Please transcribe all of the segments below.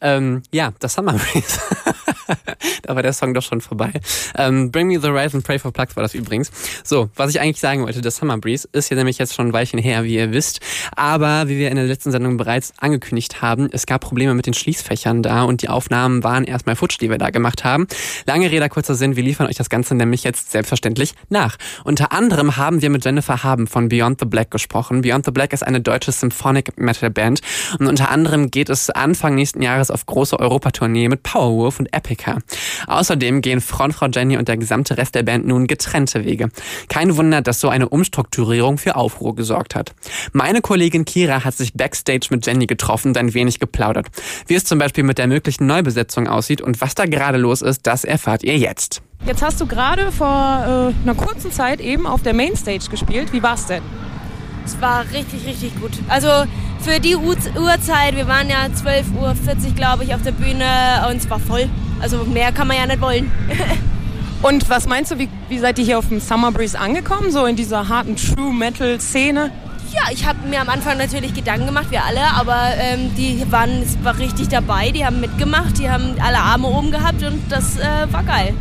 Ähm, ja, das Summer Breeze. da war der Song doch schon vorbei. Ähm, Bring Me the Rise and Pray for Plugs war das übrigens. So, was ich eigentlich sagen wollte, das Summer Breeze ist ja nämlich jetzt schon ein Weilchen her, wie ihr wisst. Aber wie wir in der letzten Sendung bereits angekündigt haben, es gab Probleme mit den Schließfächern da und die Aufnahmen waren erstmal futsch, die wir da gemacht haben. Lange Rede, kurzer Sinn, wir liefern euch das Ganze nämlich jetzt selbstverständlich nach. Unter anderem haben wir mit Jennifer Haben von Beyond the Black gesprochen. Beyond the Black ist eine deutsche Symphonic Metal Band und unter anderem geht es Anfang nächsten Jahres auf große Europatournee mit Powerwolf und Epica. Außerdem gehen Frontfrau Jenny und der gesamte Rest der Band nun getrennte Wege. Kein Wunder, dass so eine Umstrukturierung für Aufruhr gesorgt hat. Meine Kollegin Kira hat sich backstage mit Jenny getroffen und ein wenig geplaudert. Wie es zum Beispiel mit der möglichen Neubesetzung aussieht und was da gerade los ist, das erfahrt ihr jetzt. Jetzt hast du gerade vor äh, einer kurzen Zeit eben auf der Mainstage gespielt. Wie war's denn? Es war richtig, richtig gut. Also für die Uhrzeit, wir waren ja 12.40 Uhr, glaube ich, auf der Bühne und es war voll. Also mehr kann man ja nicht wollen. und was meinst du, wie, wie seid ihr hier auf dem Summer Breeze angekommen, so in dieser harten True Metal Szene? Ja, ich habe mir am Anfang natürlich Gedanken gemacht, wir alle, aber ähm, die waren war richtig dabei, die haben mitgemacht, die haben alle Arme oben gehabt und das äh, war geil.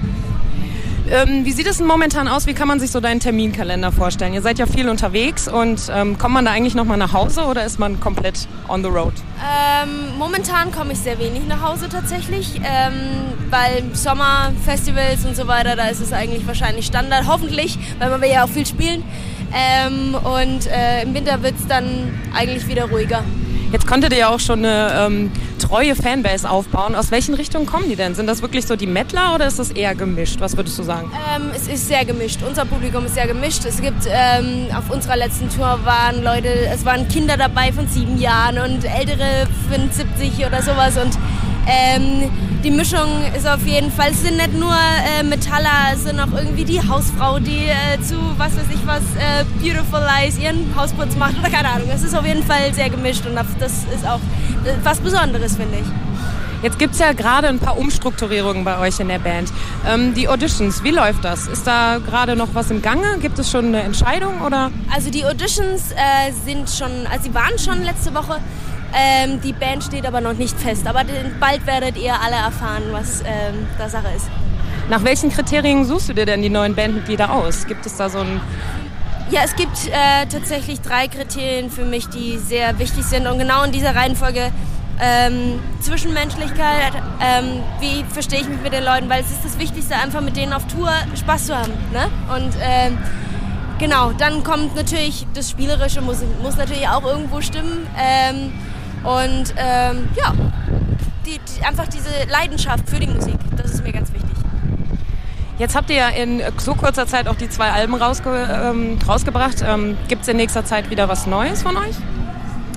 Ähm, wie sieht es denn momentan aus? Wie kann man sich so deinen Terminkalender vorstellen? Ihr seid ja viel unterwegs und ähm, kommt man da eigentlich nochmal nach Hause oder ist man komplett on the road? Ähm, momentan komme ich sehr wenig nach Hause tatsächlich, ähm, weil Sommerfestivals und so weiter, da ist es eigentlich wahrscheinlich Standard, hoffentlich, weil man will ja auch viel spielen. Ähm, und äh, im Winter wird es dann eigentlich wieder ruhiger. Jetzt konntet ihr ja auch schon eine ähm, treue Fanbase aufbauen. Aus welchen Richtungen kommen die denn? Sind das wirklich so die Mettler oder ist das eher gemischt? Was würdest du sagen? Ähm, es ist sehr gemischt. Unser Publikum ist sehr gemischt. Es gibt ähm, auf unserer letzten Tour waren Leute, es waren Kinder dabei von sieben Jahren und ältere von 70 oder sowas und ähm, die Mischung ist auf jeden Fall, es sind nicht nur äh, Metaller, es sind auch irgendwie die Hausfrau, die äh, zu, was weiß ich was, äh, Beautiful Eyes ihren Hausputz macht oder keine Ahnung. Es ist auf jeden Fall sehr gemischt und das ist auch äh, was Besonderes, finde ich. Jetzt gibt es ja gerade ein paar Umstrukturierungen bei euch in der Band. Ähm, die Auditions, wie läuft das? Ist da gerade noch was im Gange? Gibt es schon eine Entscheidung oder? Also die Auditions äh, sind schon, also sie waren schon letzte Woche. Ähm, die Band steht aber noch nicht fest. Aber bald werdet ihr alle erfahren, was ähm, da Sache ist. Nach welchen Kriterien suchst du dir denn die neuen Bandmitglieder aus? Gibt es da so ein ja, es gibt äh, tatsächlich drei Kriterien für mich, die sehr wichtig sind. Und genau in dieser Reihenfolge ähm, Zwischenmenschlichkeit, ähm, wie verstehe ich mich mit den Leuten, weil es ist das Wichtigste, einfach mit denen auf Tour Spaß zu haben. Ne? Und ähm, genau, dann kommt natürlich das Spielerische, muss, muss natürlich auch irgendwo stimmen. Und ähm, ja, die, die, einfach diese Leidenschaft für die Musik, das ist mir ganz wichtig. Jetzt habt ihr ja in so kurzer Zeit auch die zwei Alben rausge ähm, rausgebracht. Ähm, Gibt es in nächster Zeit wieder was Neues von euch?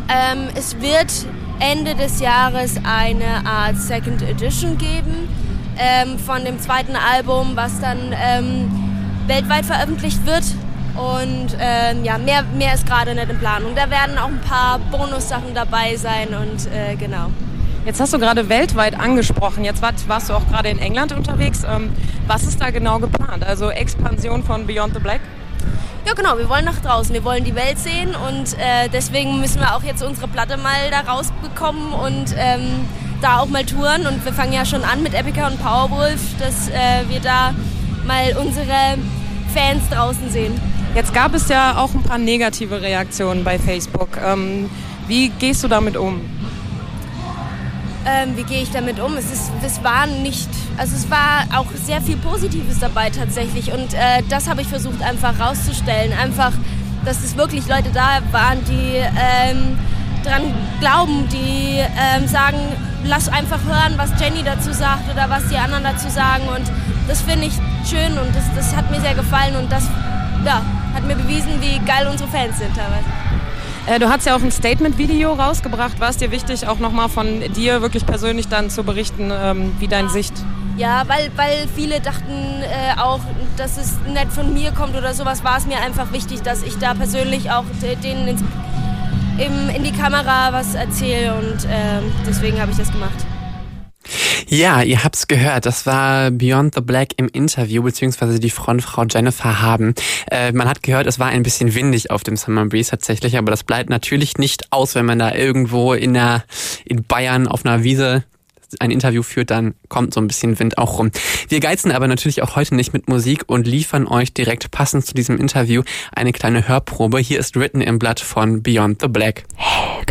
Ähm, es wird Ende des Jahres eine Art Second Edition geben ähm, von dem zweiten Album, was dann ähm, weltweit veröffentlicht wird. Und ähm, ja, mehr, mehr ist gerade nicht in Planung. Da werden auch ein paar Bonussachen dabei sein und äh, genau. Jetzt hast du gerade weltweit angesprochen. Jetzt warst, warst du auch gerade in England unterwegs. Ähm, was ist da genau geplant? Also Expansion von Beyond the Black? Ja, genau. Wir wollen nach draußen. Wir wollen die Welt sehen und äh, deswegen müssen wir auch jetzt unsere Platte mal da rausbekommen und ähm, da auch mal touren. Und wir fangen ja schon an mit Epica und Powerwolf, dass äh, wir da mal unsere Fans draußen sehen. Jetzt gab es ja auch ein paar negative Reaktionen bei Facebook. Ähm, wie gehst du damit um? Ähm, wie gehe ich damit um? Es, ist, es war nicht, also es war auch sehr viel Positives dabei tatsächlich und äh, das habe ich versucht einfach rauszustellen. Einfach, dass es wirklich Leute da waren, die ähm, dran glauben, die ähm, sagen, lass einfach hören, was Jenny dazu sagt oder was die anderen dazu sagen und das finde ich schön und das, das hat mir sehr gefallen und das, ja, hat mir bewiesen, wie geil unsere Fans sind teilweise. Äh, du hast ja auch ein Statement-Video rausgebracht. War es dir wichtig, auch nochmal von dir wirklich persönlich dann zu berichten, ähm, wie deine Sicht? Ja, weil, weil viele dachten äh, auch, dass es nicht von mir kommt oder sowas, war es mir einfach wichtig, dass ich da persönlich auch denen ins, im, in die Kamera was erzähle und äh, deswegen habe ich das gemacht. Ja, ihr habt's gehört. Das war Beyond the Black im Interview, beziehungsweise die Frontfrau Jennifer Haben. Äh, man hat gehört, es war ein bisschen windig auf dem Summer Breeze tatsächlich, aber das bleibt natürlich nicht aus, wenn man da irgendwo in der, in Bayern auf einer Wiese ein Interview führt, dann kommt so ein bisschen Wind auch rum. Wir geizen aber natürlich auch heute nicht mit Musik und liefern euch direkt passend zu diesem Interview eine kleine Hörprobe. Hier ist Written im Blatt von Beyond the Black. Helga.